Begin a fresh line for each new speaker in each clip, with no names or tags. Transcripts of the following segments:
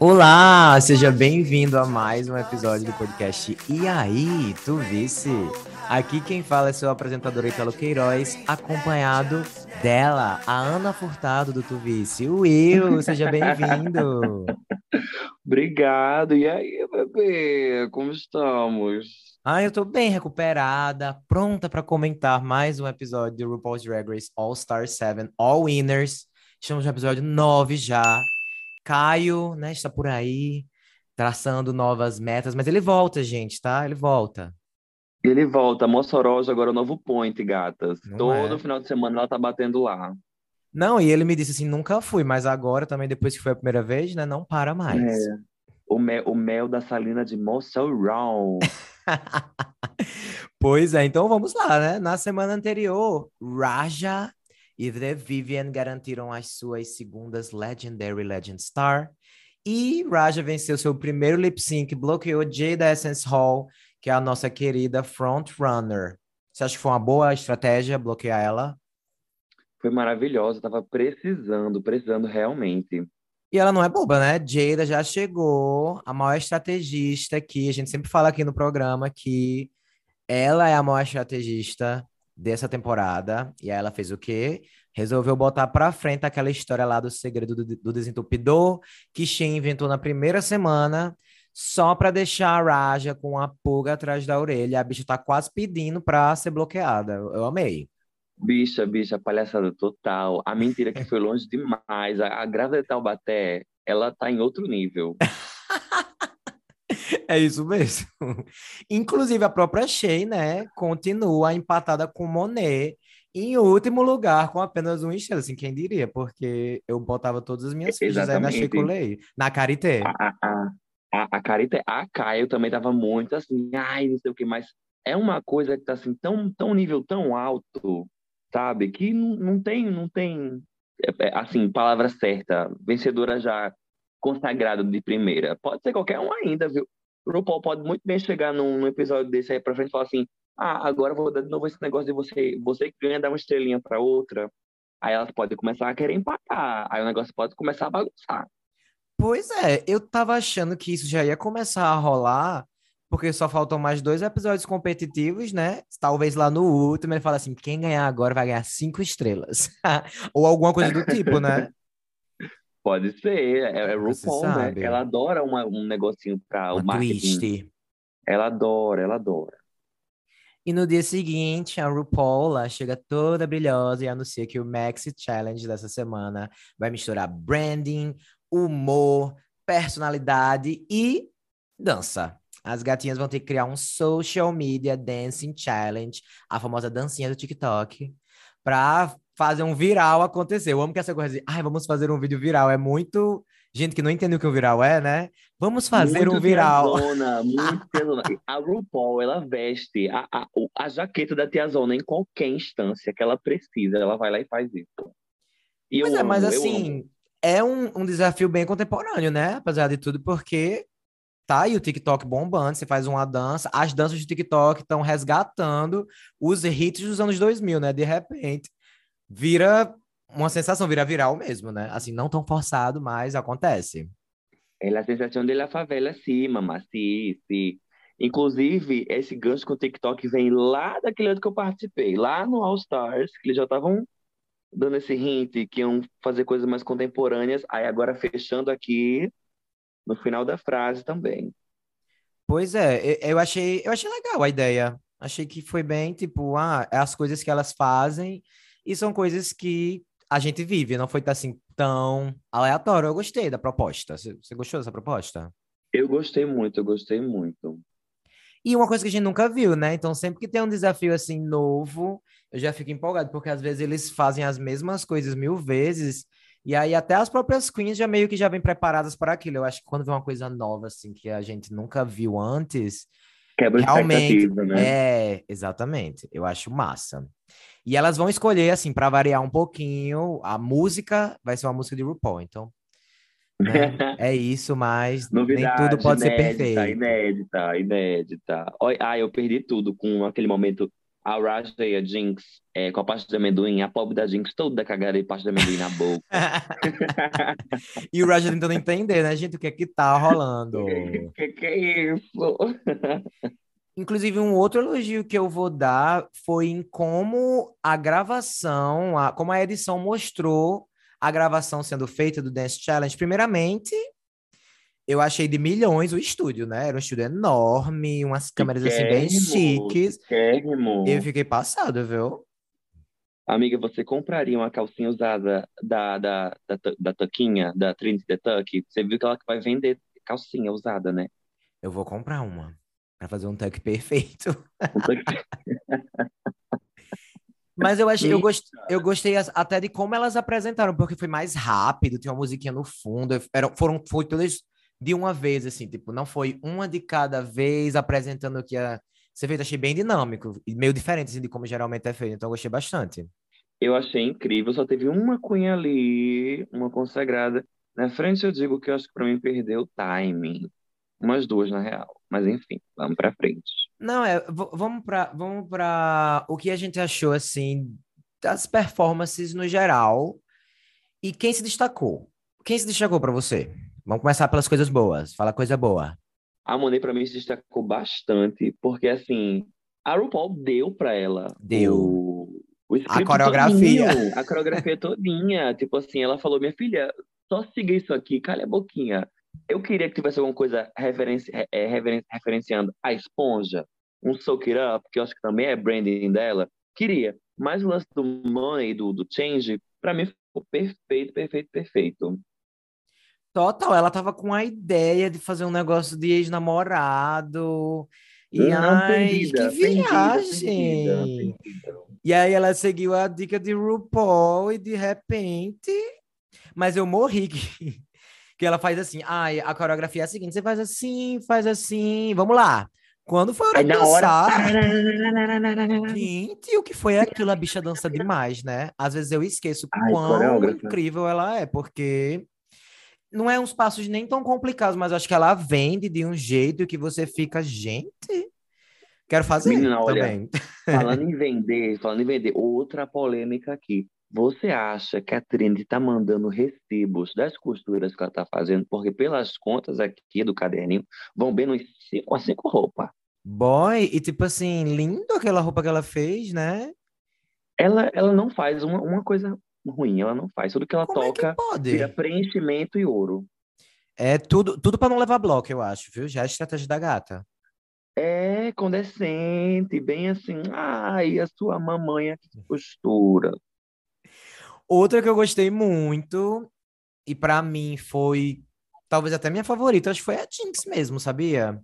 Olá, seja bem-vindo a mais um episódio do podcast E aí, tu visse? Aqui quem fala é seu apresentador Italo Queiroz, acompanhado dela, a Ana Furtado do Tuvice. O Will, seja bem-vindo.
Obrigado. E aí, bebê, como estamos?
Ah, eu tô bem recuperada, pronta para comentar mais um episódio do RuPaul's Drag Race All Star 7 All Winners. Estamos no episódio 9 já. Caio, né, está por aí, traçando novas metas, mas ele volta, gente, tá? Ele volta.
Ele volta, Mossoró agora é o novo point, gatas.
Não
Todo
é.
final de semana ela tá batendo lá.
Não, e ele me disse assim, nunca fui, mas agora também, depois que foi a primeira vez, né, não para mais.
É. O mel, o mel da Salina de Mossoró.
Pois é, então vamos lá, né? Na semana anterior, Raja e The Vivian garantiram as suas segundas Legendary Legend Star. E Raja venceu seu primeiro lip sync, bloqueou Jada Essence Hall, que é a nossa querida frontrunner. Você acha que foi uma boa estratégia bloquear ela?
Foi maravilhosa, tava precisando, precisando realmente.
E ela não é boba, né? Jada já chegou, a maior estrategista aqui. A gente sempre fala aqui no programa que ela é a maior estrategista dessa temporada. E aí ela fez o quê? Resolveu botar pra frente aquela história lá do segredo do, do desentupidor que Shein inventou na primeira semana, só pra deixar a Raja com a pulga atrás da orelha. A bicha tá quase pedindo pra ser bloqueada. Eu amei.
Bicha, bicha, palhaçada total. A mentira que foi longe demais. A, a grávida de Taubaté, ela tá em outro nível.
É isso mesmo. Inclusive, a própria Shea, né, continua empatada com Monet em último lugar com apenas uma estrela. Assim, quem diria? Porque eu botava todas as minhas fichas aí na. Chicolei, na Karité.
A, a, a, a, a Carita, a Caio também tava muito assim, ai, não sei o que, mas é uma coisa que tá assim, tão, tão nível tão alto, sabe? Que não, não tem, não tem, é, é, assim, palavra certa, vencedora já consagrada de primeira. Pode ser qualquer um ainda, viu? O RuPaul pode muito bem chegar num, num episódio desse aí pra frente e falar assim, ah, agora vou dar de novo esse negócio de você, você que ganha, dar uma estrelinha pra outra. Aí elas podem começar a querer empatar, aí o negócio pode começar a bagunçar.
Pois é, eu tava achando que isso já ia começar a rolar, porque só faltam mais dois episódios competitivos, né? Talvez lá no último ele fala assim: quem ganhar agora vai ganhar cinco estrelas. Ou alguma coisa do tipo, né?
Pode ser, é, é RuPaul, né? Ela adora uma- um negocinho para o marketing.
twist.
Ela adora, ela adora.
E no dia seguinte, a RuPaul lá chega toda brilhosa e anuncia que o Maxi Challenge dessa semana vai misturar branding, humor, personalidade e dança. As gatinhas vão ter que criar um social media dancing challenge, a famosa dancinha do TikTok, para fazer um viral acontecer. Eu amo que essa coisa de, ai, vamos fazer um vídeo viral. É muito gente que não entende o que um viral é, né? Vamos fazer
Muito
um viral.
Tiazona, muito tiazona. A RuPaul, ela veste a, a, a jaqueta da tiazona em qualquer instância que ela precisa. Ela vai lá e faz isso. E
Pois é, mas
amo, eu
assim, é um, um desafio bem contemporâneo, né? Apesar de tudo, porque tá aí o TikTok bombando, você faz uma dança, as danças do TikTok estão resgatando os hits dos anos 2000, né? De repente, vira uma sensação, vira viral mesmo, né? Assim, não tão forçado, mas acontece.
É a sensação de la favela, sim, mamá, sim, sim. Inclusive, esse gancho com o TikTok vem lá daquele ano que eu participei, lá no All Stars, que eles já estavam dando esse hint que iam fazer coisas mais contemporâneas, aí agora fechando aqui no final da frase também.
Pois é, eu achei, eu achei legal a ideia. Achei que foi bem, tipo, ah, é as coisas que elas fazem e são coisas que a gente vive, não foi assim tão aleatório. Eu gostei da proposta. Você gostou dessa proposta?
Eu gostei muito, eu gostei muito.
E uma coisa que a gente nunca viu, né? Então, sempre que tem um desafio assim novo, eu já fico empolgado, porque às vezes eles fazem as mesmas coisas mil vezes, e aí até as próprias queens já meio que já vêm preparadas para aquilo. Eu acho que quando vem uma coisa nova, assim, que a gente nunca viu antes,
Quebra
Realmente,
né?
É, exatamente. Eu acho massa. E elas vão escolher, assim, para variar um pouquinho, a música vai ser uma música de RuPaul. Então, né, é isso, mas nem
Novidade,
tudo pode ser
inédita,
perfeito.
inédita, inédita. Ah, eu perdi tudo com aquele momento. a Raja e a Jinx é, com a parte de amendoim, a pobre da Jinx toda cagada de parte de amendoim na boca.
e o Raja tentando entender, né, gente, o que é que tá rolando.
O que, que é isso?
Inclusive, um outro elogio que eu vou dar foi em como a gravação, a, como a edição mostrou a gravação sendo feita do Dance Challenge. Primeiramente, eu achei de milhões o estúdio, né? Era um estúdio enorme, umas câmeras assim bem chiques.
Chiquérrimo.
Eu fiquei passado, viu?
Amiga, você compraria uma calcinha usada da, da, da, da Tuquinha, da Trinity the Tuck? Você viu que ela vai vender calcinha usada, né?
Eu vou comprar uma para fazer um tuck perfeito.
Um.
Mas eu achei, eu, gost, eu gostei até de como elas apresentaram, porque foi mais rápido, tinha uma musiquinha no fundo, eram, foram, foi todas de uma vez, assim, tipo, não foi uma de cada vez apresentando o que ia ser feito, achei bem dinâmico e meio diferente, assim, de como geralmente é feito, então eu gostei bastante.
Eu achei incrível, só teve uma cunha ali, uma consagrada. Na frente eu digo que eu acho que pra mim perdeu o timing. Umas duas, na real. Mas enfim, vamos pra frente.
Não, é, vamos para vamos para o que a gente achou assim das performances no geral e quem se destacou. Quem se destacou para você? Vamos começar pelas coisas boas. Fala coisa boa.
A Monet para mim se destacou bastante, porque assim, a RuPaul deu para ela
deu
o, o
a coreografia,
todinho, a coreografia todinha, tipo assim, ela falou: "Minha filha, só siga isso aqui, calha a boquinha eu queria que tivesse alguma coisa referenci é, referenci referenciando a esponja, um soak it up, que eu acho que também é branding dela. Queria. Mas o lance do money, do, do change, para mim ficou perfeito, perfeito, perfeito.
Total, ela tava com a ideia de fazer um negócio de ex-namorado. E
Não,
ai,
perdida,
que viagem!
perdida, perdida.
E aí ela seguiu a dica de RuPaul e de repente. Mas eu morri que que ela faz assim, ai, a coreografia é a seguinte, você faz assim, faz assim, vamos lá. Quando foi a hora
Aí
de
na hora.
dançar, gente, o que foi aquilo? A bicha dança demais, né? Às vezes eu esqueço
Ai,
quão incrível ela é, porque não é uns passos nem tão complicados, mas acho que ela vende de um jeito que você fica, gente, quero fazer
Menina, olha,
também.
Falando em vender, falando em vender, outra polêmica aqui. Você acha que a Trinity tá mandando recibos das costuras que ela tá fazendo? Porque pelas contas aqui do caderninho, vão bem uns 5 a 5 roupas.
Boy, e tipo assim, lindo aquela roupa que ela fez, né?
Ela, ela não faz uma, uma coisa ruim, ela não faz. Tudo que ela
Como é que
toca
pode?
vira preenchimento e ouro.
É tudo, tudo para não levar bloco, eu acho, viu? Já é a estratégia da gata.
É condescente, bem assim. Ai, a sua mamãe aqui costura.
Outra que eu gostei muito, e pra mim foi talvez até minha favorita, acho que foi a Jinx mesmo, sabia?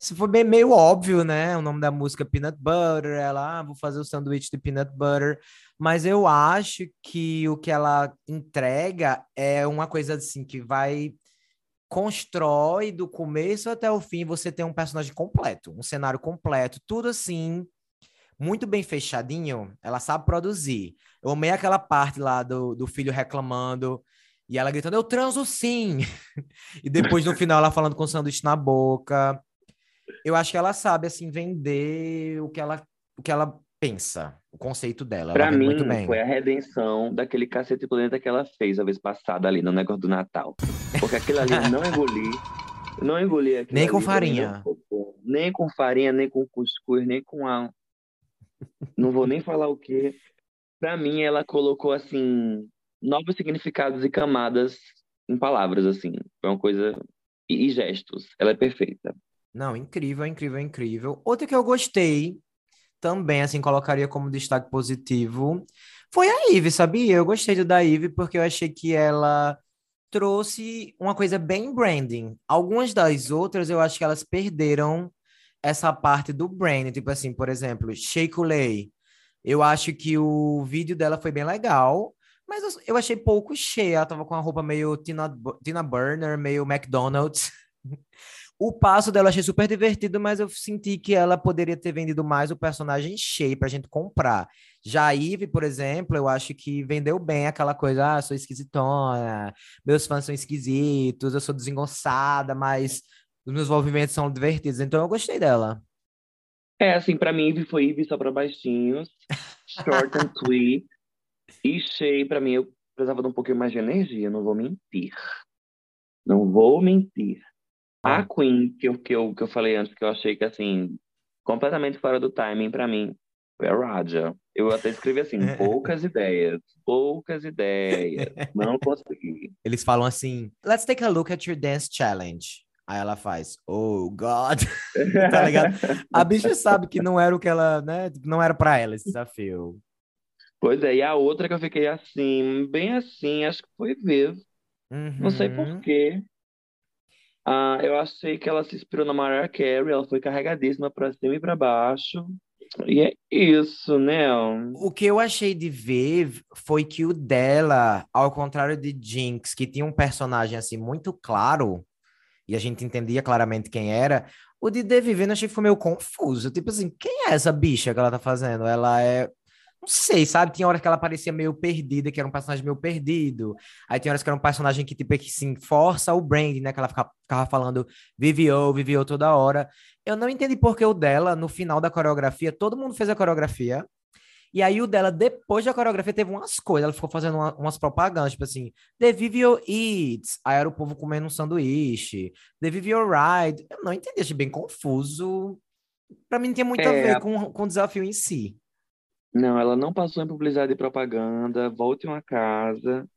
Isso foi bem meio óbvio, né? O nome da música Peanut Butter, ela, ah, vou fazer o sanduíche de peanut butter, mas eu acho que o que ela entrega é uma coisa assim que vai constrói do começo até o fim, você tem um personagem completo, um cenário completo, tudo assim, muito bem fechadinho, ela sabe produzir. Eu amei aquela parte lá do, do filho reclamando e ela gritando, eu transo sim! e depois no final ela falando com o sanduíche na boca. Eu acho que ela sabe, assim, vender o que ela, o que ela pensa, o conceito dela. Ela
Pra mim, foi a redenção daquele cacete planeta que ela fez a vez passada ali no negócio do Natal. Porque aquilo ali eu não engoli. Não engoli aquilo
Nem com
ali, não
farinha.
Nem com farinha, nem com cuscuz, nem com a. Não vou nem falar o quê. Pra mim, ela colocou, assim, novos significados e camadas em palavras, assim. Foi uma coisa. E, e gestos. Ela é perfeita.
Não, incrível, incrível, incrível. Outra que eu gostei, também, assim, colocaria como destaque positivo, foi a Ive, sabia? Eu gostei da Ive porque eu achei que ela trouxe uma coisa bem branding. Algumas das outras, eu acho que elas perderam essa parte do branding. Tipo assim, por exemplo, Shea Coulee. Eu acho que o vídeo dela foi bem legal, mas eu, achei pouco cheia. Ela tava com uma roupa meio Tina, Tina Burner, meio McDonald's. O passo dela eu achei super divertido, mas eu senti que ela poderia ter vendido mais o personagem cheio pra gente comprar. Já a Eve, por exemplo, eu acho que vendeu bem aquela coisa, ah, sou esquisitona, meus fãs são esquisitos, eu sou desengonçada, mas os meus movimentos são divertidos, então eu gostei dela.
É, assim, pra mim, Ivy foi Ivy só pra baixinhos. Short and tweet. E Shea, pra mim, eu precisava de um pouquinho mais de energia, não vou mentir. Não vou mentir. A
Ah.
Queen, que eu, que, eu, que eu falei antes, que eu achei que, assim, completamente fora do timing pra mim, foi a Raja. Eu até escrevi assim, poucas ideias, poucas ideias. Não consegui.
Eles falam assim: Let's take a look at your dance challenge. Aí ela faz, oh God, tá ligado? A bicha sabe que não era o que ela, né? Não era pra ela esse desafio.
Pois é, e a outra que eu fiquei assim, bem assim, acho que foi Viv. Não sei
Uhum.
quê. Ah, eu achei que ela se inspirou na Mariah Carey, ela foi carregadíssima pra cima e pra baixo. E é isso, né?
O que eu achei de Viv foi que o dela, ao contrário de Jinx, que tinha um personagem assim muito claro, e a gente entendia claramente quem era, o Vivienne eu achei que foi meio confuso. Tipo assim, quem é essa bicha que ela tá fazendo? Ela é. Não sei, sabe? Tinha horas que ela parecia meio perdida, que era um personagem meio perdido. Aí tinha horas que era um personagem que, tipo, que sim, força o brand, né? Que ela ficava, ficava falando Vivio, Vivio toda hora. Eu não entendi por que o dela, no final da coreografia, todo mundo fez a coreografia. E aí o dela, depois da coreografia, teve umas coisas. Ela ficou fazendo uma- umas propagandas, tipo assim, The Vivio Eats. Aí era o povo comendo um sanduíche. The Vivio Ride. Eu não entendi, achei bem confuso. Pra mim não tinha muito a
É,
ver
a-
com, com o desafio em si.
Não, ela não passou em publicidade e propaganda, volte uma casa.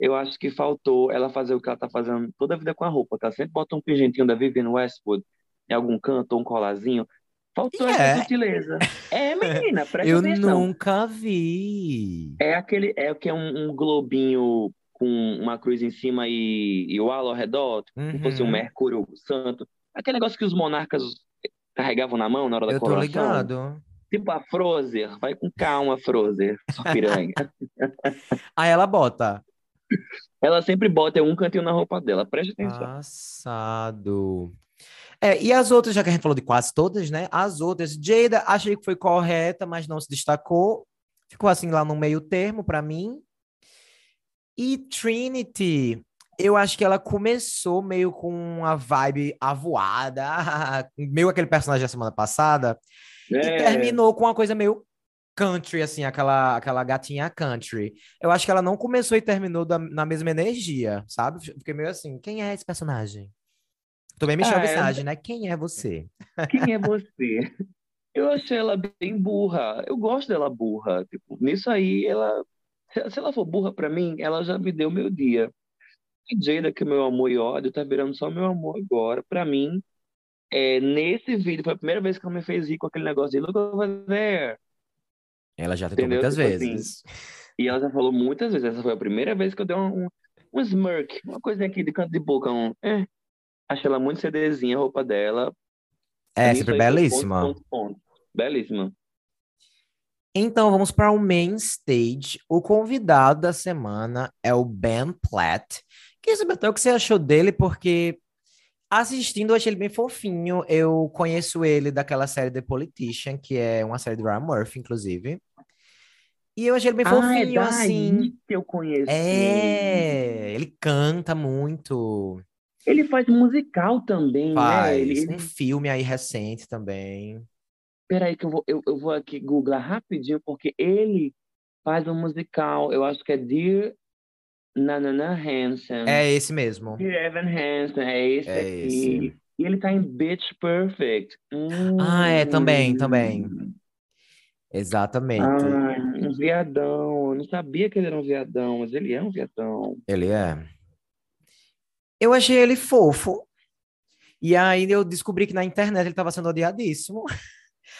Eu acho que faltou ela fazer o que ela tá fazendo toda a vida com a roupa, que ela sempre bota um pingentinho da Vivienne Westwood em algum canto, ou um colazinho. Faltou
E
essa
é.
sutileza. É, menina, presta
Eu
atenção.
nunca vi.
É aquele, é o que é um, um globinho com uma cruz em cima e, e o halo ao redor, como se fosse um
Uhum.
Mercúrio santo. Aquele negócio que os monarcas carregavam na mão na hora da
Eu tô
coroação.
ligado.
Tipo a Frozer. Vai com calma, Frozer, sua piranha.
Aí ela bota.
Ela sempre bota um cantinho na roupa dela, preste atenção.
Passado. É, e as outras, já que a gente falou de quase todas, né? As outras, Jada, achei que foi correta, mas não se destacou. Ficou assim lá no meio termo pra mim. E Trinity, eu acho que ela começou meio com uma vibe avoada, meio aquele personagem da semana passada, e
É,
terminou com uma coisa meio country, assim, aquela, aquela gatinha country. Eu acho que ela não começou e terminou da- na mesma energia, sabe? Fiquei meio assim, quem é esse personagem? Também Michelle
Ah.
Visage, né? Quem é você?
quem é você? Eu achei ela bem burra. Eu gosto dela burra. Tipo, nisso aí, ela. Se, ela for burra pra mim, ela já me deu meu dia. E Jada, que é meu amor e ódio, tá virando só meu amor agora. Pra mim, é, nesse vídeo, foi a primeira vez que ela me fez rir com aquele negócio de look over there.
Ela já tentou
Entendeu?
muitas
Tipo assim,
vezes.
E ela já falou muitas vezes. Essa foi a primeira vez que eu dei um, um, um smirk, uma coisinha aqui de canto de boca. Um, é. Achei ela muito CDzinha, a roupa dela.
É, sempre
foi
belíssima.
ponto, ponto, ponto. Belíssima.
Então, vamos para o main stage. O convidado da semana é o Ben Platt. Queria saber até o que você achou dele, porque assistindo eu achei ele bem fofinho. Eu conheço ele daquela série The Politician, que é uma série do Ryan Murphy, inclusive. E eu achei ele bem
Ah, é
fofinho, assim.
daí que eu conheço.
É, ele canta muito.
Ele faz musical também, né? Ele,
Faz
ele...
um filme aí recente também.
Peraí que eu vou, eu, eu vou aqui googlar rapidinho, porque ele faz um musical, eu acho que é Dear Nanana Hansen.
É esse mesmo.
Dear Evan Hansen, é esse
É
aqui.
esse.
E ele tá em Bitch Perfect.
Ah, é, também,
Hum.
também. Exatamente.
Ai, um viadão. Eu não sabia que ele era um viadão, mas ele é um viadão.
Ele é. Eu achei ele fofo. E aí eu descobri que na internet ele estava sendo odiadíssimo.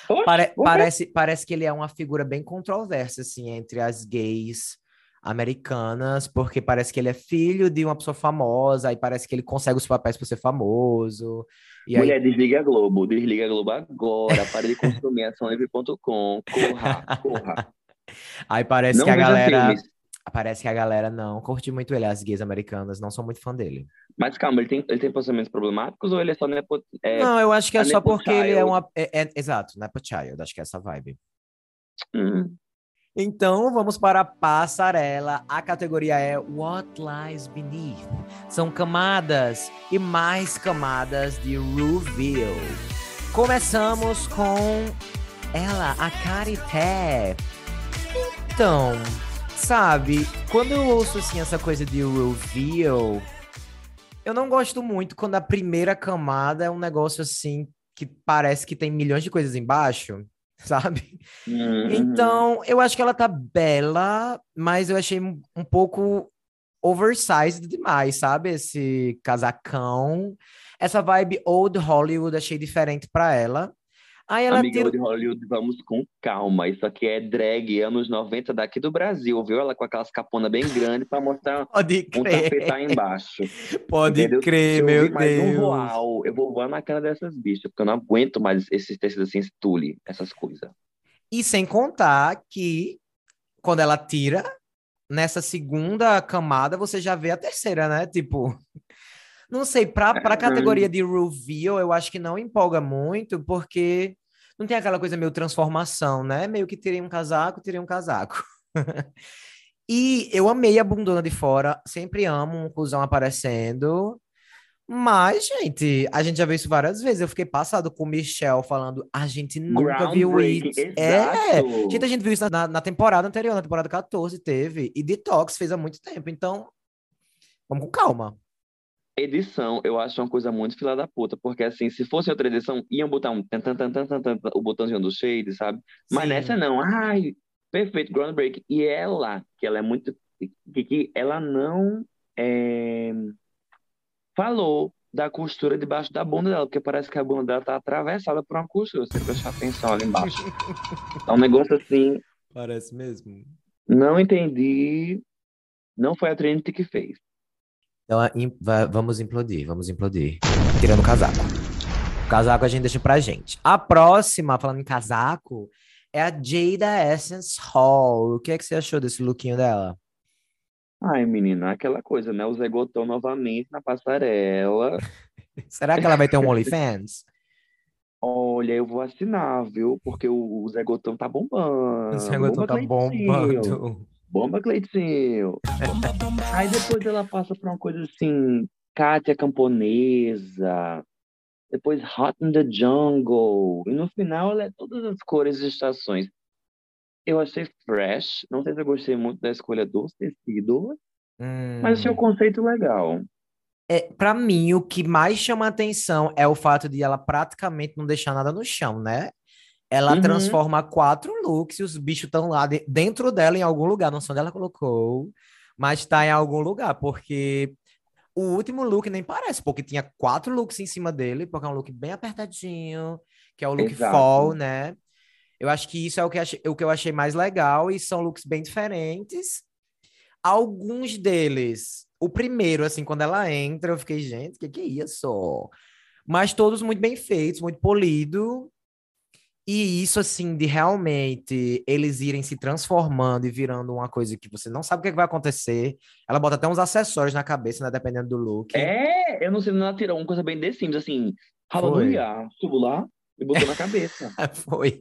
Oxe,
Pare- parece, parece que ele é uma figura bem controversa, assim, entre as gays americanas, porque parece que ele é filho de uma pessoa famosa, aí parece que ele consegue os papéis por ser famoso. E aí
Mulher, desliga a Globo, desliga a Globo agora, para de consumir açãolivre.com, corra, corra.
Aí parece
Não
que a galera.
filmes.
Parece que a galera não curte muito ele, as gays americanas não são muito fã dele.
Mas calma, ele tem, ele tem posicionamentos problemáticos ou ele é só nepo, é,
não, eu acho que é só porque ele é
Child?
uma. É, é- exato, Nepo Child, acho que é essa vibe.
hum,
Então vamos para a passarela. A categoria é What Lies Beneath. São camadas e mais camadas de reveal. Começamos com ela, a Carité. Então, sabe, quando eu ouço assim essa coisa de reveal, eu não gosto muito quando a primeira camada é um negócio assim que parece que tem milhões de coisas embaixo, sabe?
Uhum.
Então, eu acho que ela tá bela, mas eu achei um pouco oversized demais, sabe? Esse casacão. Essa vibe old Hollywood achei diferente para ela. Aí ela
Amiga
tira...
de Hollywood, vamos com calma. Isso aqui é drag anos 90 daqui do Brasil, viu? Ela com aquelas caponas bem grandes para mostrar
Pode
um
crer.
tapete aí embaixo.
Pode
entendeu?
crer, meu
mais um
Deus.
voal, eu vou voar na cara dessas bichas, porque eu não aguento mais esses tecidos assim, esse tule, essas coisas.
E sem contar que quando ela tira, nessa segunda camada você já vê a terceira, né? Tipo, não sei, pra
É.
categoria de reveal, eu acho que não empolga muito, porque não tem aquela coisa meio transformação, né? Meio que tirei um casaco, tirei um casaco. E eu amei a bundona de fora, sempre amo um cuzão aparecendo. Mas, gente, a gente já viu isso várias vezes. Eu fiquei passado com o Michel falando, a gente nunca viu isso. É, gente, a gente viu isso na, na temporada anterior, na temporada 14 teve. E Detox fez há muito tempo. Então, vamos com calma.
Edição, eu acho uma coisa muito fila da puta, porque assim, se fosse outra edição, iam botar um tan, tan, tan, tan, tan, o botãozinho do shade, sabe? Mas
Sim.
nessa não. Ai, perfeito, groundbreak. E ela, que ela é muito. Que, que ela não é, falou da costura debaixo da bunda dela, porque parece que a bunda dela tá atravessada por uma costura, se você prestar atenção ali embaixo. É um negócio assim,
Parece mesmo.
não entendi. Não foi a Trinity que fez.
Então, a- im- va- vamos implodir, vamos implodir. Tirando o casaco. O casaco a gente deixa pra gente. A próxima, falando em casaco, é a Jada Essence Hall. O que é que você achou desse lookinho dela?
Ai, menina, aquela coisa, né? O Zé Gotão novamente na passarela.
Será que ela vai ter um OnlyFans?
Olha, eu vou assinar, viu? Porque o, o Zé Gotão tá bombando.
O Zé Gotão tá
Cleitinho.
bombando.
Bomba, Cleitinho. Aí depois ela passa pra uma coisa assim, Kátia camponesa. Depois Hot in the Jungle. E no final ela é todas as cores e estações. Eu achei fresh. Não sei se eu gostei muito da escolha dos tecidos, mas achei o
Hum.
conceito legal.
É, pra mim, o que mais chama atenção é o fato de ela praticamente não deixar nada no chão, né? Ela
Uhum.
transforma quatro looks e os bichos estão lá de- dentro dela em algum lugar. Não sei onde ela colocou, mas tá em algum lugar, porque o último look nem parece, porque tinha quatro looks em cima dele, porque é um look bem apertadinho, que é o look
Exato.
fall, né? Eu acho que isso é o que, achei- o que eu achei mais legal e são looks bem diferentes. Alguns deles, o primeiro, assim, quando ela entra, eu fiquei, gente, o que, que é isso? Mas todos muito bem feitos, muito polido. E isso, assim, de realmente eles irem se transformando e virando uma coisa que você não sabe o que, que vai acontecer. Ela bota até uns acessórios na cabeça, né? Dependendo do look.
É, eu não sei, ela tirou uma coisa bem The Sims, assim, aleluia, subo lá e botou na cabeça.
Foi.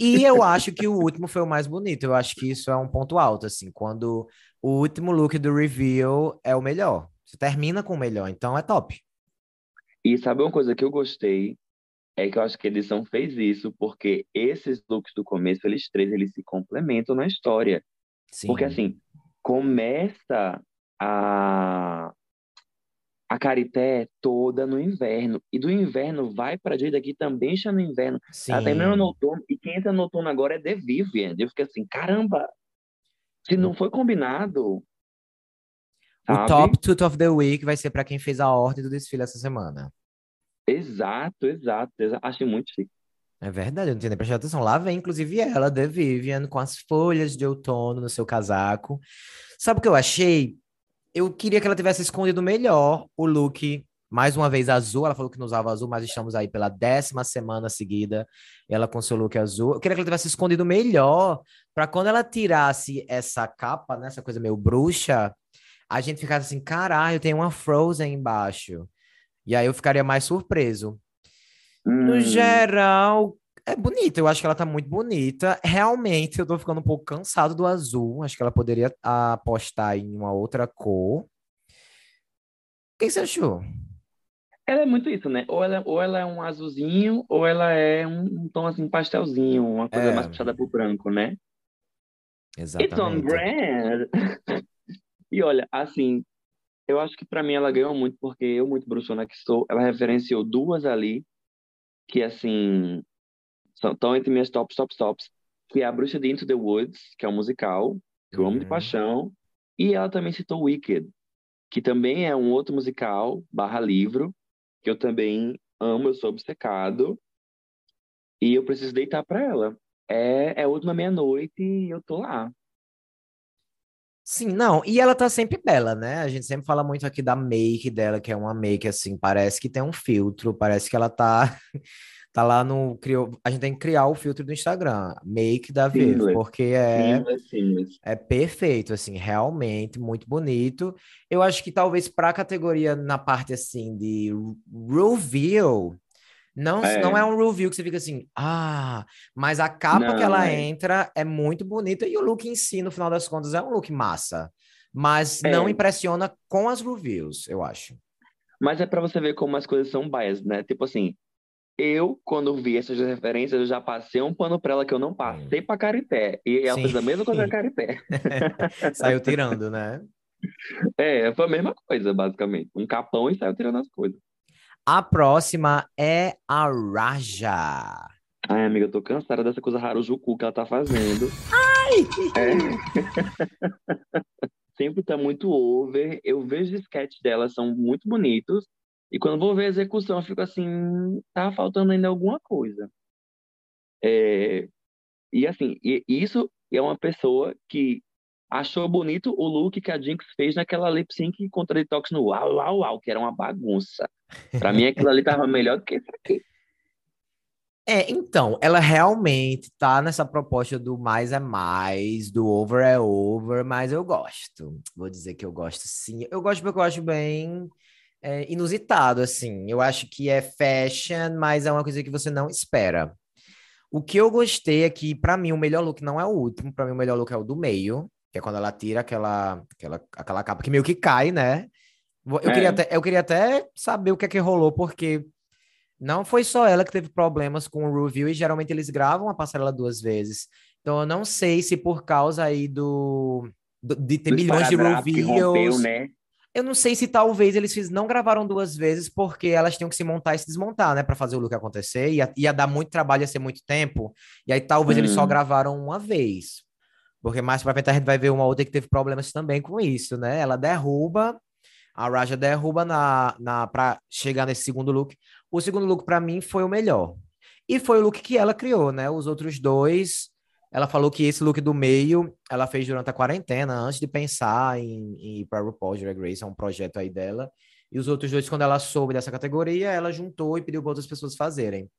E eu acho que o último foi o mais bonito. Eu acho que isso é um ponto alto, assim, quando o último look do reveal é o melhor. Você termina com o melhor, então é top.
E sabe uma coisa que eu gostei? É que eu acho que a edição fez isso, porque esses looks do começo, eles três, eles se complementam na história.
Sim.
Porque assim, começa a a Carité toda no inverno. E do inverno vai pra Jade aqui também está no inverno.
Sim.
Ela termina no outono. E quem entra no outono agora é The Vivian. Eu fiquei assim, caramba! Se não foi combinado.
O
sabe?
top Toot of the Week vai ser para quem fez a ordem do desfile essa semana.
Exato, exato, exato. Achei muito chique.
É verdade, eu não tinha nem prestado atenção. Lá vem, inclusive, ela, The Vivian, com as folhas de outono no seu casaco. Sabe o que eu achei? Eu queria que ela tivesse escondido melhor o look, mais uma vez azul. Ela falou que não usava azul, mas estamos aí pela décima semana seguida. Ela com seu look azul. Eu queria que ela tivesse escondido melhor, para quando ela tirasse essa capa, né, essa coisa meio bruxa, a gente ficasse assim: caralho, tem uma Frozen embaixo. E aí eu ficaria mais surpreso. No
Hum,
geral, é bonita. Eu acho que ela tá muito bonita. Realmente, eu tô ficando um pouco cansado do azul. Acho que ela poderia apostar em uma outra cor. O que você achou?
Ela é muito isso, né? Ou ela, ou ela é um azulzinho, ou ela é um, um tom assim, pastelzinho, uma coisa
É.
mais puxada pro branco, né? It's on
Exatamente.
brand. E olha, assim, eu acho que pra mim ela ganhou muito, porque eu, muito bruxona que sou, ela referenciou duas ali, que assim, são, estão entre minhas tops, tops, tops, que é a Bruxa de Into the Woods, que é um musical, que eu amo de
Uhum.
paixão, e ela também citou Wicked, que também é um outro musical, barra livro, que eu também amo, eu sou obcecado, e eu preciso deitar pra ela. É, é última meia-noite e eu tô lá.
Sim, não, e ela tá sempre bela, né? A gente sempre fala muito aqui da make dela, que é uma make assim, parece que tem um filtro, parece que ela tá tá lá no criou, a gente tem que criar o filtro do Instagram, make da Viv,
Seamless.
porque é
Seamless, seamless.
é perfeito, assim, realmente muito bonito. Eu acho que talvez para a categoria na parte assim de reveal, não,
É.
não é um review que você fica assim, ah, mas a capa que
Não,
ela
é.
entra é muito bonita e o look em si, no final das contas, é um look massa. Mas não
É.
impressiona com as reviews, eu acho.
Mas é pra você ver como as coisas são biased, né? Tipo assim, eu, quando vi essas referências, eu já passei um pano pra ela que eu não passei pra Carité. E ela
Sim.
fez a mesma coisa com a Carité.
Saiu tirando, né?
É, foi a mesma coisa, basicamente. Um capão e saiu tirando as coisas.
A próxima é a Raja.
Ai, amiga, eu tô cansada dessa coisa Harajuku que ela tá fazendo. É. Sempre tá muito over. Eu vejo os sketches dela, são muito bonitos. E quando vou ver a execução, eu fico assim, tá faltando ainda alguma coisa. É, E assim, e isso é uma pessoa que achou bonito o look que a Jinx fez naquela lip sync contra a Detox no Uau, Uau, Uau, que era uma bagunça. Pra mim, aquilo ali tava melhor do que isso aqui.
É, então, ela realmente tá nessa proposta do mais é mais, do over é over, mas eu gosto. Vou dizer que eu gosto sim. Eu gosto porque eu acho bem é, inusitado, assim. Eu acho que é fashion, mas é uma coisa que você não espera. O que eu gostei é que, pra mim, o melhor look não é o último, pra mim o melhor look é o do meio, que é quando ela tira aquela, aquela, aquela capa que meio que cai, né? Eu
É.
queria até, eu queria até saber o que é que rolou, porque não foi só ela que teve problemas com o review e geralmente eles gravam a passarela duas vezes. Então eu não sei se por causa aí do, do- de ter milhões de
rompeu,
reviews,
né?
eu não sei se talvez eles não gravaram duas vezes porque elas tinham que se montar e se desmontar, né, Pra fazer o look acontecer. Ia, ia dar muito trabalho, ia ser muito tempo. E aí talvez eles só
Hum.
gravaram uma vez. Porque mais pra frente a gente vai ver uma outra que teve problemas também com isso, né? Ela derruba, a Raja derruba na, na para chegar nesse segundo look. O segundo look pra mim foi o melhor. E foi o look que ela criou, né? Os outros dois, ela falou que esse look do meio ela fez durante a quarentena, antes de pensar em, em ir para RuPaul's Drag Race, é um projeto aí dela. E os outros dois, quando ela soube dessa categoria, ela juntou e pediu para outras pessoas fazerem.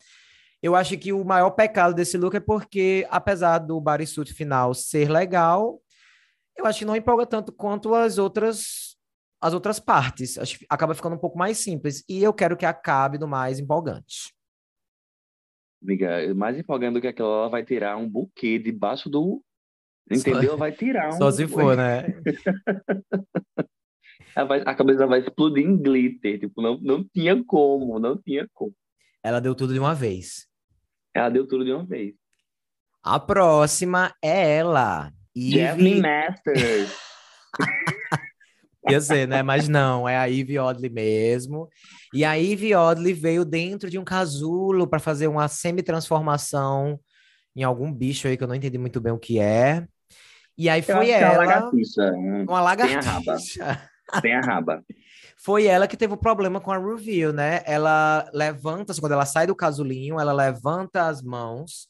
Eu acho que o maior pecado desse look é porque, apesar do bodysuit final ser legal, eu acho que não empolga tanto quanto as outras as outras partes. Acho que acaba ficando um pouco mais simples. E eu quero que acabe no mais empolgante.
Amiga, mais empolgando do que aquela, ela vai tirar um buquê debaixo do. Entendeu? Vai tirar um.
Só se for, né?
Vai- a cabeça vai explodir em glitter. Tipo, não, não tinha como, não tinha como.
Ela deu tudo de uma vez.
Ela deu tudo de uma vez.
A próxima é ela.
Jasmine
Eve...
Masters.
Ia ser, né? Mas não, é a Eve Oddly mesmo. E a Eve Oddly veio dentro de um casulo para fazer uma semi-transformação em algum bicho aí que eu não entendi muito bem o que é. E aí
Eu
foi
que é uma
ela,
lagartixa. hum,
uma
Tem a raba.
lagartixa.
Tem a raba.
Foi ela que teve o problema com a reveal, né? Ela levanta, assim, quando ela sai do casulinho, ela levanta as mãos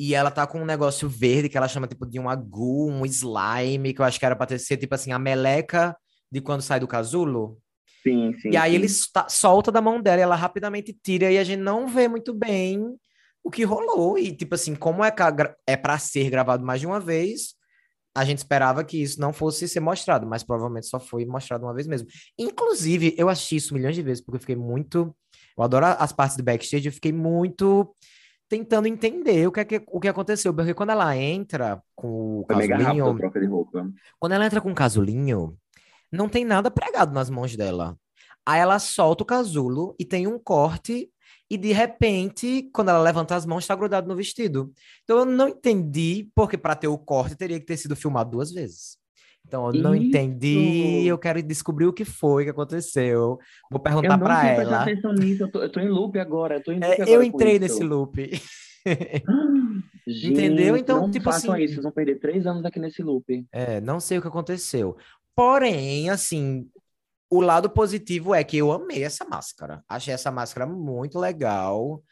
e ela tá com um negócio verde que ela chama tipo de um agu, um slime, que eu acho que era pra ter, ser tipo assim, a meleca de quando sai do casulo.
Sim, sim.
E aí
sim.
ele solta da mão dela e ela rapidamente tira e a gente não vê muito bem o que rolou. E tipo assim, como é, é para ser gravado mais de uma vez, a gente esperava que isso não fosse ser mostrado, mas provavelmente só foi mostrado uma vez mesmo. Inclusive, eu assisti isso milhões de vezes porque eu fiquei muito. Eu adoro as partes do backstage, eu fiquei muito tentando entender o que, é que, o que aconteceu. Porque quando ela entra com o
Foi rápido
casulinho,
roupa.
quando ela entra com o casulinho, não tem nada pregado nas mãos dela. Aí ela solta o casulo e tem um corte e de repente, quando ela levanta as mãos, está grudado no vestido. Então eu não entendi, porque para ter o corte teria que ter sido filmado duas vezes. Então eu não Isso. entendi, eu quero descobrir o que foi que aconteceu. Vou perguntar para ela.
Atenção nisso, eu tô, eu tô em loop agora, eu tô em loop é,
agora Eu entrei nesse loop.
Gente, Entendeu? Então, não tipo façam assim, isso, vocês vão perder três anos aqui nesse loop.
É, não sei o que aconteceu. Porém, assim, o lado positivo é que eu amei essa máscara. Achei essa máscara muito legal.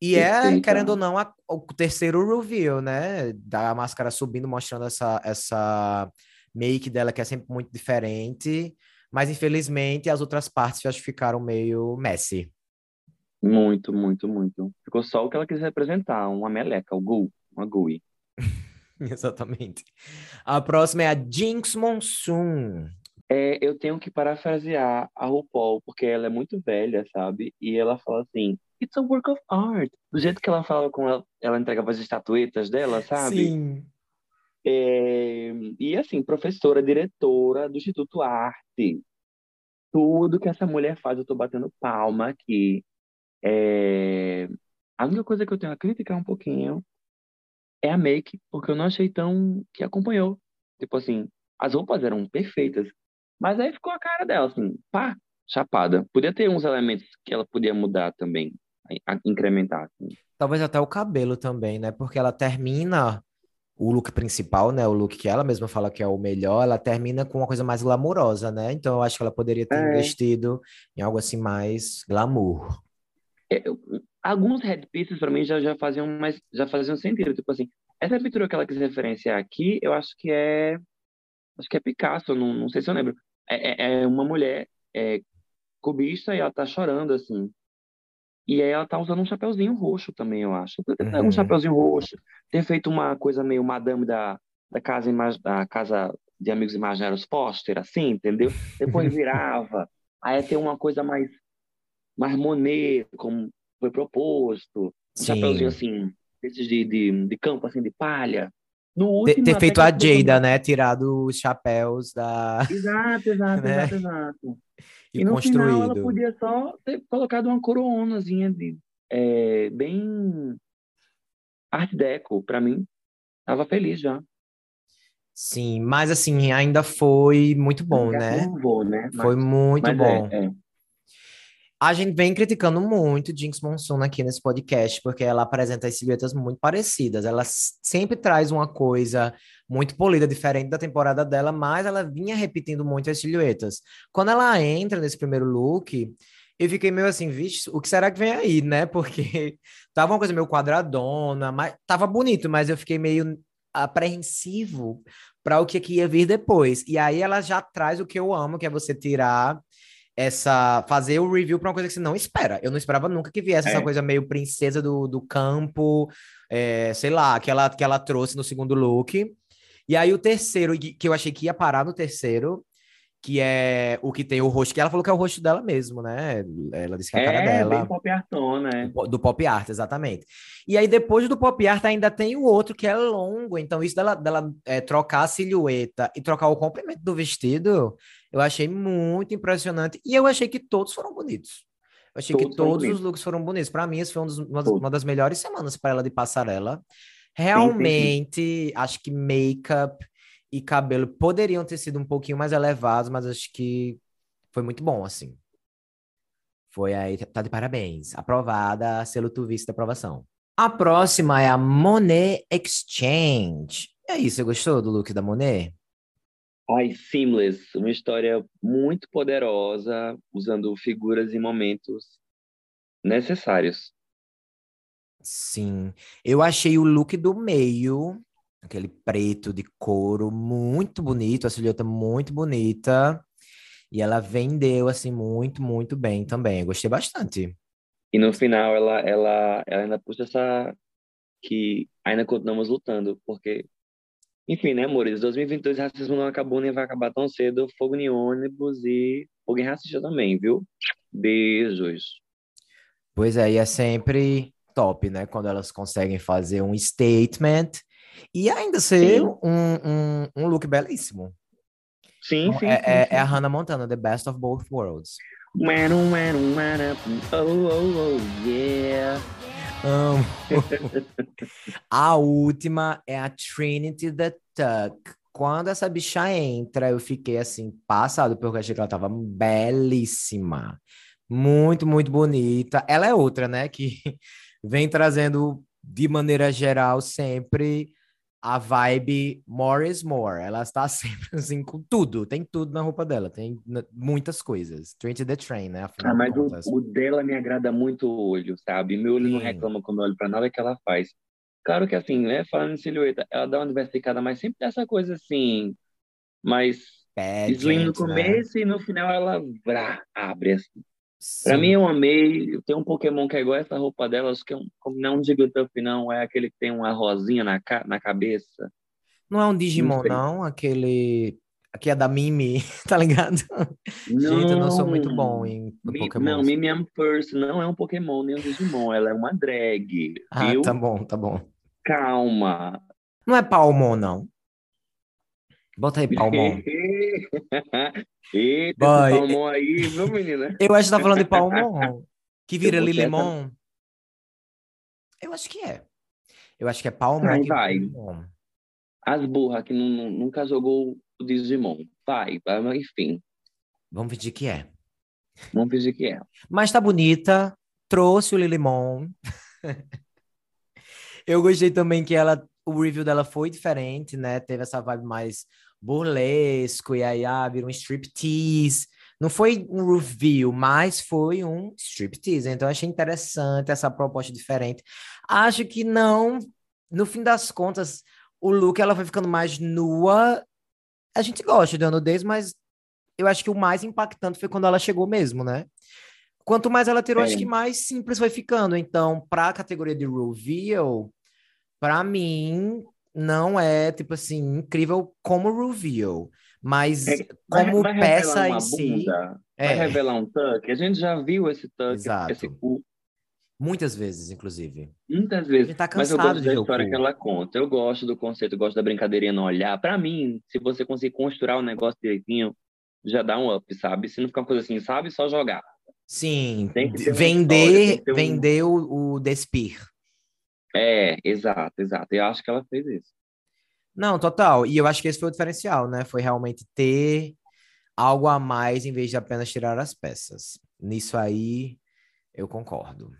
E é, querendo ou não, a, o terceiro reveal, né? Da máscara subindo, mostrando essa, essa make dela, que é sempre muito diferente. Mas, infelizmente, as outras partes que ficaram meio messy.
Muito, muito, muito. Ficou só o que ela quis representar, uma meleca, o Gu, uma Gui.
Exatamente. A próxima é a Jinx Monsoon.
É, eu tenho que parafrasear a RuPaul, porque ela é muito velha, sabe? E ela fala assim, it's a work of art. Do jeito que ela fala com ela, ela entregava as estatuetas dela, sabe?
Sim.
É, e assim, professora, diretora do Instituto Arte. Tudo que essa mulher faz, eu tô batendo palma aqui. É, a única coisa que eu tenho a criticar um pouquinho é a make, porque eu não achei tão que acompanhou. Tipo assim, as roupas eram perfeitas, mas aí ficou a cara dela, assim, pá, chapada. Podia ter uns elementos que ela podia mudar também, incrementar. Assim.
Talvez até o cabelo também, né? Porque ela termina o look principal, né? O look que ela mesma fala que é o melhor, ela termina com uma coisa mais glamourosa, né? Então eu acho que ela poderia ter é. investido em algo assim mais glamour.
É, alguns headpieces para mim já, já faziam mais já faziam sentido, tipo assim, essa pintura que ela quis referenciar aqui, eu acho que é acho que é Picasso, não, não sei se eu lembro. É, é, é uma mulher é, cubista e ela tá chorando, assim. E aí ela tá usando um chapeuzinho roxo também, eu acho. Uhum. Um chapeuzinho roxo. Ter feito uma coisa meio madame da, da casa, da casa de amigos imaginários Foster, assim, entendeu? Depois virava. aí tem uma coisa mais, mais Monet, como foi proposto. Um Sim. chapeuzinho assim, esses de, de, de campo, assim, de palha.
No último, ter, feito a Jada, né? Tirado os chapéus da.
Exato, exato, né? exato, exato. E, e no construído. final ela podia só ter colocado uma coroazinha de é, bem art deco para mim. Tava feliz já.
Sim, mas assim, ainda foi muito bom, né?
Vou, né?
Mas, foi muito é, bom. É, é. A gente vem criticando muito Jinx Monsoon aqui nesse podcast, porque ela apresenta as silhuetas muito parecidas. Ela sempre traz uma coisa muito polida, diferente da temporada dela, mas ela vinha repetindo muito as silhuetas. Quando ela entra nesse primeiro look, eu fiquei meio assim, vixe, o que será que vem aí, né? Porque tava uma coisa meio quadradona, mas tava bonito, mas eu fiquei meio apreensivo para o que, que ia vir depois. E aí ela já traz o que eu amo, que é você tirar essa fazer o review para uma coisa que você não espera. Eu não esperava nunca que viesse é. essa coisa meio princesa do, do campo, é, sei lá, que ela, que ela trouxe no segundo look. E aí o terceiro, que eu achei que ia parar no terceiro, que é o que tem o rosto, que ela falou que é o rosto dela mesmo, né? Ela disse que é a cara é, dela.
Bem pop artona, né?
Do, do pop art, exatamente. E aí, depois do pop art, ainda tem o outro que é longo. Então, isso dela, dela é, trocar a silhueta e trocar o comprimento do vestido, eu achei muito impressionante. E eu achei que todos foram bonitos. Eu achei todos que todos os looks foram bonitos. Para mim, esse foi um dos, uma, uma, das melhores semanas para ela de passarela. Realmente, sim, sim. acho que make-up e cabelo poderiam ter sido um pouquinho mais elevados, mas acho que foi muito bom, assim. Foi aí, tá de parabéns. Aprovada, selo tu visto aprovação. A próxima é a Monet Exchange. E aí, você gostou do look da Monet?
Ai, Seamless, uma história muito poderosa, usando figuras e momentos necessários.
Sim, eu achei o look do meio aquele preto de couro muito bonito, a silhueta muito bonita. E ela vendeu assim muito, muito bem também. Eu gostei bastante.
E no final ela ela ela ainda puxa essa que ainda continuamos lutando, porque enfim, né, amores? 2022 racismo não acabou nem vai acabar tão cedo. Fogo em ônibus e fogo em racista também, viu? Beijos.
Pois é, e é sempre top, né? Quando elas conseguem fazer um statement e ainda ser um, um, um, look belíssimo.
Sim, sim.
É,
sim, é,
sim. é, a Hannah Montana, The Best of Both Worlds.
Oh, oh, oh, yeah.
Amo. a última é a Trinity the Tuck. Quando essa bicha entra, eu fiquei assim, passado, porque eu achei que ela tava belíssima. Muito, muito bonita. Ela é outra, né? Que vem trazendo, de maneira geral, sempre a vibe more is more. Ela está sempre assim com tudo, tem tudo na roupa dela, tem muitas coisas. Trinity the Train, né?
Afinal ah, mas o, o, dela me agrada muito o olho, sabe? Meu olho Sim. não reclama quando eu olho pra nada que ela faz. Claro que assim, né? Falando em silhueta, ela dá uma diversificada, mas sempre dessa essa coisa assim, mais slim no né? começo né? e no final ela vrá, abre assim. Pra mim, eu amei. Tem um Pokémon que é igual essa roupa dela, acho que é um, não um Jigglypuff, não, é aquele que tem uma rosinha na, ca, na cabeça.
Não é um Digimon, não, não? Aquele. Aqui é da Mimi, tá ligado? Não, Gente, eu não sou muito bom em Pokémon.
Não, Mimi é First não é um Pokémon nem um Digimon, ela é uma drag.
Ah, viu? tá bom, tá bom.
Calma.
Não é Palmon, não. Bota aí Palmon.
Eita, Boy, Palmon aí, viu, menina?
Eu acho que tá falando de Palmon. Que vira Lilimon. Eu acho que é. Eu acho que é Palmon.
Vai, vai. As burras que não, nunca jogou o Digimon. Vai, vai, enfim.
Vamos pedir que é.
Vamos pedir que é.
Mas tá bonita. Trouxe o Lilimon. Eu gostei também que ela, o review dela foi diferente, né? Teve essa vibe mais burlesco, e aí ah, vira um striptease. Não foi um review, mas foi um striptease. Então, achei interessante essa proposta diferente. Acho que não, no fim das contas, o look ela foi ficando mais nua. A gente gosta de nudez, mas eu acho que o mais impactante foi quando ela chegou mesmo, né? Quanto mais ela tirou, é. acho que mais simples foi ficando. Então, para a categoria de reveal, para mim, não é, tipo assim, incrível como reveal, mas é, como vai, vai peça em si.
Bunda, é. Vai revelar um tuck. A gente já viu esse tuck, Exato. esse cu.
Muitas vezes, inclusive.
Muitas vezes. Tá mas eu gosto da história que ela conta. Eu gosto do conceito, eu gosto da brincadeirinha no olhar. Para mim, se você conseguir construir o um negócio direitinho, já dá um up, sabe? Se não ficar uma coisa assim, sabe? Só jogar.
Sim. Vender, história, um... vender o, o Despir.
É, exato, exato. Eu acho que ela fez isso.
Não, total. E eu acho que esse foi o diferencial, né? Foi realmente ter algo a mais em vez de apenas tirar as peças. Nisso aí, eu concordo.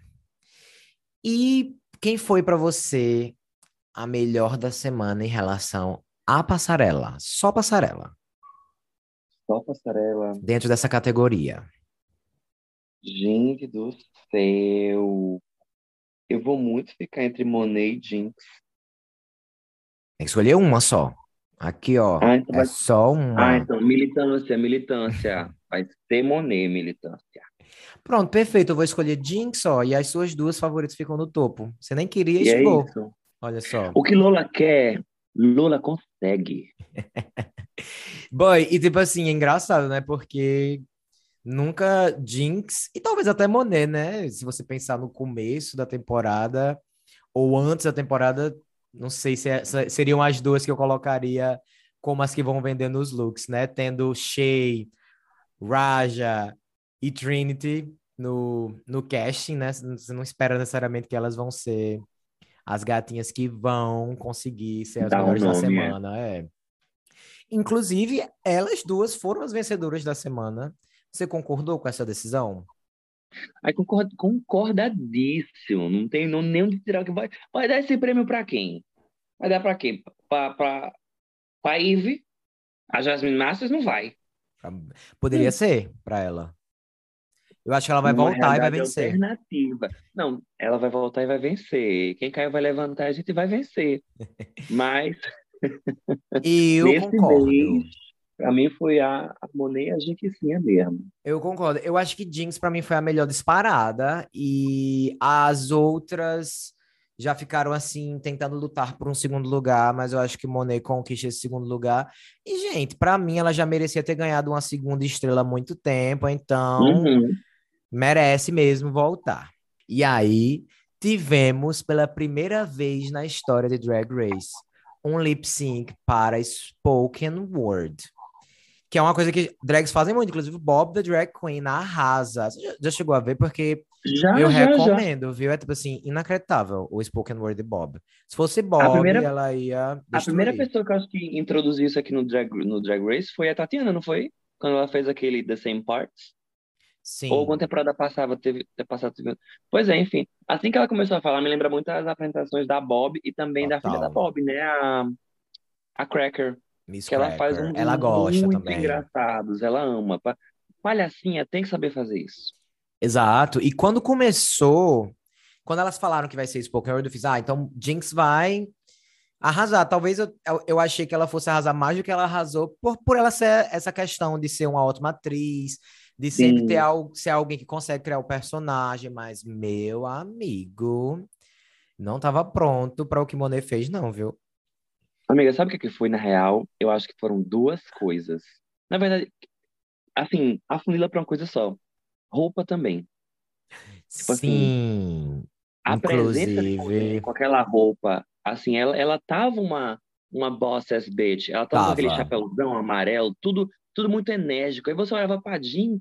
E quem foi para você a melhor da semana em relação à passarela? Só passarela.
Só passarela.
Dentro dessa categoria.
Gente do céu. Eu vou muito ficar entre Monet e Jinx.
Tem que escolher uma só. Aqui, ó. Ah, então é vai... só uma.
Ah, então, militância, militância. Vai ser Monet, militância.
Pronto, perfeito. Eu vou escolher Jinx, ó. E as suas duas favoritas ficam no topo. Você nem queria e é chegou. É. Olha só.
O que Lola quer, Lola consegue.
Boy, e tipo assim, é engraçado, né? Porque nunca Jinx, e talvez até Monet, né? Se você pensar no começo da temporada ou antes da temporada, não sei se, é, se seriam as duas que eu colocaria como as que vão vender nos looks, né? Tendo Shay, Raja e Trinity no, no casting, né? Você não espera necessariamente que elas vão ser as gatinhas que vão conseguir ser as Dá melhores um nome, da é. semana. É. é. Inclusive, elas duas foram as vencedoras da semana você concordou com essa decisão?
Aí concordo, concordadíssimo. Não tem não, nem onde tirar que vai. Vai dar esse prêmio para quem? Vai dar para quem? Para para Ive? A Jasmine Masters não vai.
Poderia hum. ser para ela. Eu acho que ela vai Uma voltar e vai vencer.
Alternativa. Não, ela vai voltar e vai vencer. Quem caiu vai levantar, a gente vai vencer. Mas
eu concordo. Mês,
para mim foi a, a Monet e a Jequicinha mesmo.
Eu concordo. Eu acho que Jinx para mim foi a melhor disparada e as outras já ficaram assim tentando lutar por um segundo lugar, mas eu acho que Monet conquista esse segundo lugar. E gente, para mim ela já merecia ter ganhado uma segunda estrela há muito tempo, então uhum. merece mesmo voltar. E aí tivemos pela primeira vez na história de Drag Race um lip sync para spoken word Que é uma coisa que drags fazem muito, inclusive o Bob the Drag Queen arrasa. Você já, já chegou a ver? Porque
Já,
eu
já,
recomendo, viu? É tipo assim, inacreditável o Spoken Word de Bob. Se fosse Bob,
primeira-
ela ia
A primeira
destruir.
pessoa que eu acho que introduziu isso aqui no Drag, no Drag Race foi a Tatiana, não foi? Quando ela fez aquele The Same Parts.
Sim.
Ou alguma temporada passada teve, passado Pois é, enfim. Assim que ela começou a falar, me lembra muito as apresentações da Bob e também da filha da
Total.
Bob, né? A, a Cracker.
Miss
Que ela faz uns
Ela gosta
muito
também.
engraçados. Ela ama. Pa- Palhacinha tem que saber fazer isso.
Exato. E quando começou, quando elas falaram que vai ser Spoken Word, eu fiz, ah, então Jinx vai arrasar. Talvez eu, eu, eu achei que ela fosse arrasar mais do que ela arrasou por, por ela ser essa questão de ser uma ótima atriz, de sempre
Sim.
ter algo, ser alguém que consegue criar o personagem, mas meu amigo, não estava pronto para o que Monet fez, não, viu?
Amiga, sabe o que que foi na real? Eu acho que foram duas coisas. Na verdade, assim, afunila pra uma coisa só. Roupa também. Tipo assim,
Sim.
A presença de Monet
Inclusive,
com aquela roupa, assim, ela, ela tava uma, uma boss ass bitch. Ela tava com aquele
Tava.
chapéuzão amarelo, tudo, tudo muito enérgico. Aí você olhava pra Jinx,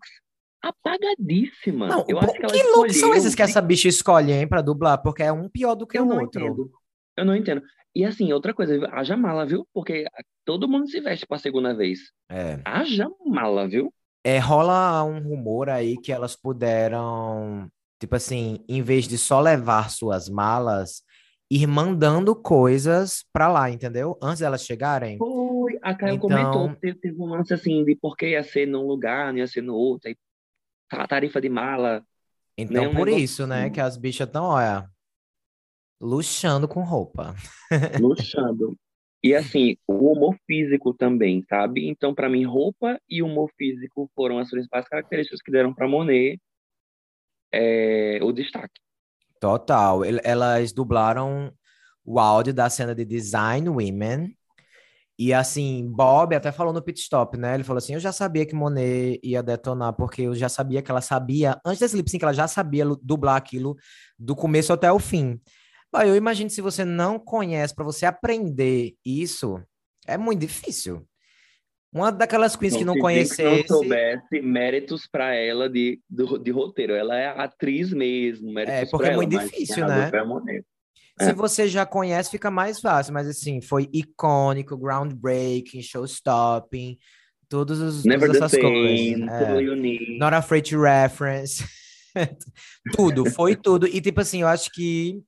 apagadíssima.
não,
Eu acho que
que looks são esses que essa bicha escolhe, hein, pra dublar? Porque é um pior do que
Eu
o outro.
entendo. Eu não entendo. E assim, outra coisa, haja mala, viu? Porque todo mundo se veste pra segunda vez.
É.
Haja mala, viu?
É, rola um rumor aí que elas puderam, tipo assim, em vez de só levar suas malas, ir mandando coisas pra lá, entendeu? Antes delas chegarem.
Foi, a Caio
Então-
comentou, teve, teve um lance assim de por que ia ser num lugar, não ia ser no outro, aí a tarifa de mala.
Então,
Né,
por isso, né,
assim.
que as bichas estão, olha, luxando com roupa.
luxando. E assim, o humor físico também, sabe? Então, pra mim, roupa e humor físico foram as principais características que deram pra Monet é, o destaque.
Total. El- Elas dublaram o áudio da cena de Design Women. E assim, Bob até falou no pit stop, né? Ele falou assim: Eu já sabia que Monet ia detonar, porque eu já sabia que ela sabia, antes desse lip sync, ela já sabia dublar aquilo do começo até o fim. Bah, eu imagino que se você não conhece, para você aprender isso, é muito difícil. Uma daquelas queens que não
Então, se Jinx não
conhecesse.
soubesse méritos pra ela de, do- de roteiro. Ela é atriz mesmo, méritos
porque é
ela,
muito
quem
difícil, né?
Monet.
Se
É.
você já conhece, fica mais fácil, mas assim, foi icônico, groundbreaking, showstopping, todos os,
Never
todas essas
same,
coisas. É. Not afraid to reference. tudo, foi tudo. E tipo assim, eu acho que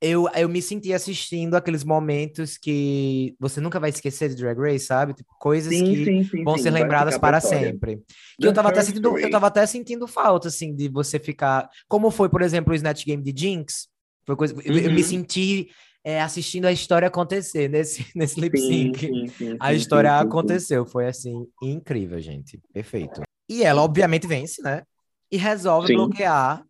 eu, eu me senti assistindo aqueles momentos que você nunca vai esquecer de Drag Race, sabe? Tipo, coisas
Sim,
que
sim, sim,
vão ser lembradas para sempre. Que eu tava até sentindo, eu tava até sentindo falta, assim, de você ficar. Como foi, por exemplo, o Snatch Game de Jinx. Foi coisa. eu- Eu me
Uhum.
senti é, assistindo a história acontecer nesse, nesse lip sync. A história aconteceu. Foi assim, incrível, gente. Perfeito. E ela, obviamente, vence, né? E resolve bloquear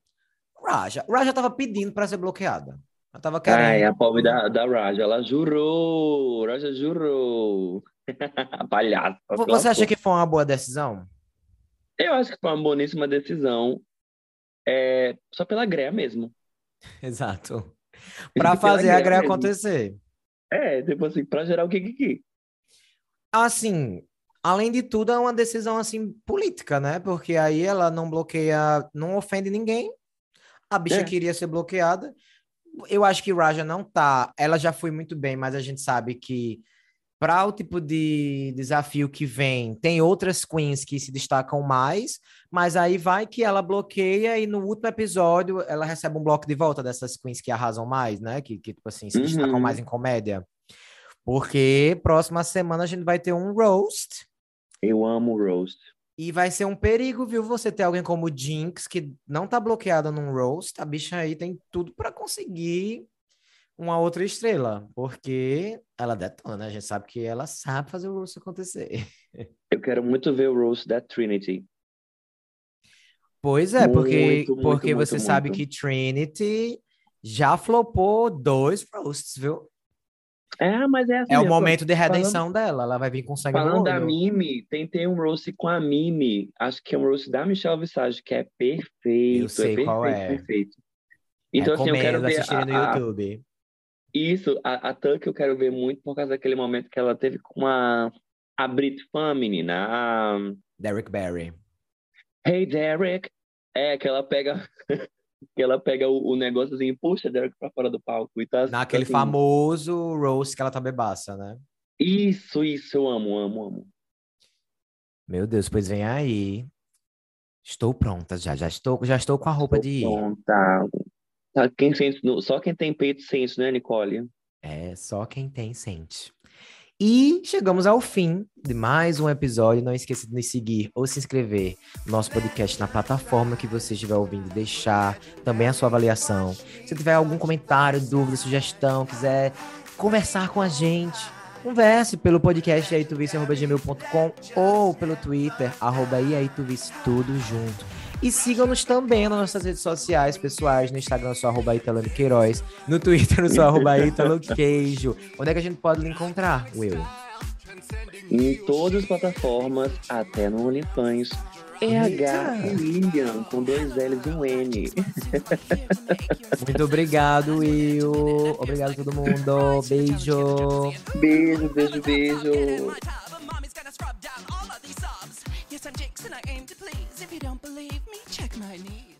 Raja. Raja tava pedindo para ser bloqueada. Ela tava
Ai,
querendo.
a pobre da, da Raja, ela jurou, Raja jurou. Palhaça.
Vo- Você acha que foi uma boa decisão?
Eu acho que foi uma boníssima decisão, é, só pela greia mesmo.
Exato. Para fazer a
greia mesmo.
acontecer.
É, tipo assim, pra gerar o que que
Assim, além de tudo, é uma decisão assim política, né? Porque aí ela não bloqueia, não ofende ninguém. A bicha
É.
queria ser bloqueada. Eu acho que Raja não tá. Ela já foi muito bem, mas a gente sabe que para o tipo de desafio que vem, tem outras queens que se destacam mais, mas aí vai que ela bloqueia e no último episódio ela recebe um bloco de volta dessas queens que arrasam mais, né? Que, que tipo assim, se destacam
Uhum.
mais em comédia. Porque próxima semana a gente vai ter um roast
Eu amo o roast.
E vai ser um perigo, viu? Você ter alguém como Jinx que não tá bloqueada num roast, a bicha aí tem tudo para conseguir uma outra estrela, porque ela detona, né? A gente sabe que ela sabe fazer o roast acontecer.
Eu quero muito ver o roast da Trinity.
Pois é, porque,
Muito, muito,
porque
muito,
você sabe
muito.
que Trinity já flopou dois roasts, viu?
É, mas é assim.
É o momento de redenção dela, ela vai vir com sangue no
Falando da. Mimi, tentei um roast com a Mimi. Acho que é um roast da Michelle Visage, que é perfeito.
Eu sei
é perfeito,
qual é.
perfeito. Então, assim, eu quero ver
no
a, a,
YouTube.
isso, a, a Tuck eu quero ver muito por causa daquele momento que ela teve com uma A Brit Fan, menina. A...
Derek Barry.
Hey, Derek. É, que ela pega... que ela pega o, o negóciozinho e puxa Derek pra fora do palco. E tá,
Naquele
assim...
famoso roast que ela tá bebaça, né?
Isso, isso. Eu amo, amo, amo.
Meu Deus, pois vem aí. Estou pronta já, já estou, já estou com a roupa
Estou
de ir.
pronta. Tá, quem sente, só quem tem peito sente, né, Nicole?
É, só quem tem sente. E chegamos ao fim de mais um episódio. Não esqueça de nos seguir ou se inscrever no nosso podcast na plataforma que você estiver ouvindo, deixar também a sua avaliação. Se tiver algum comentário, dúvida, sugestão, quiser conversar com a gente, converse pelo podcast aituvice.gmail.com ou pelo Twitter, arroba iaituvice, tudo junto. E sigam-nos também nas nossas redes sociais pessoais, no Instagram eu sou arroba Italano Queiroz, no Twitter eu sou arroba Italo Queijo. Onde é que a gente pode lhe encontrar, Will?
Em todas as plataformas, até no OnlyFans. EH
Eita.
William, com dois L's e um N.
Muito obrigado, Will. Obrigado a todo mundo. Beijo.
Beijo, beijo, beijo.
you don't believe me, check my knees.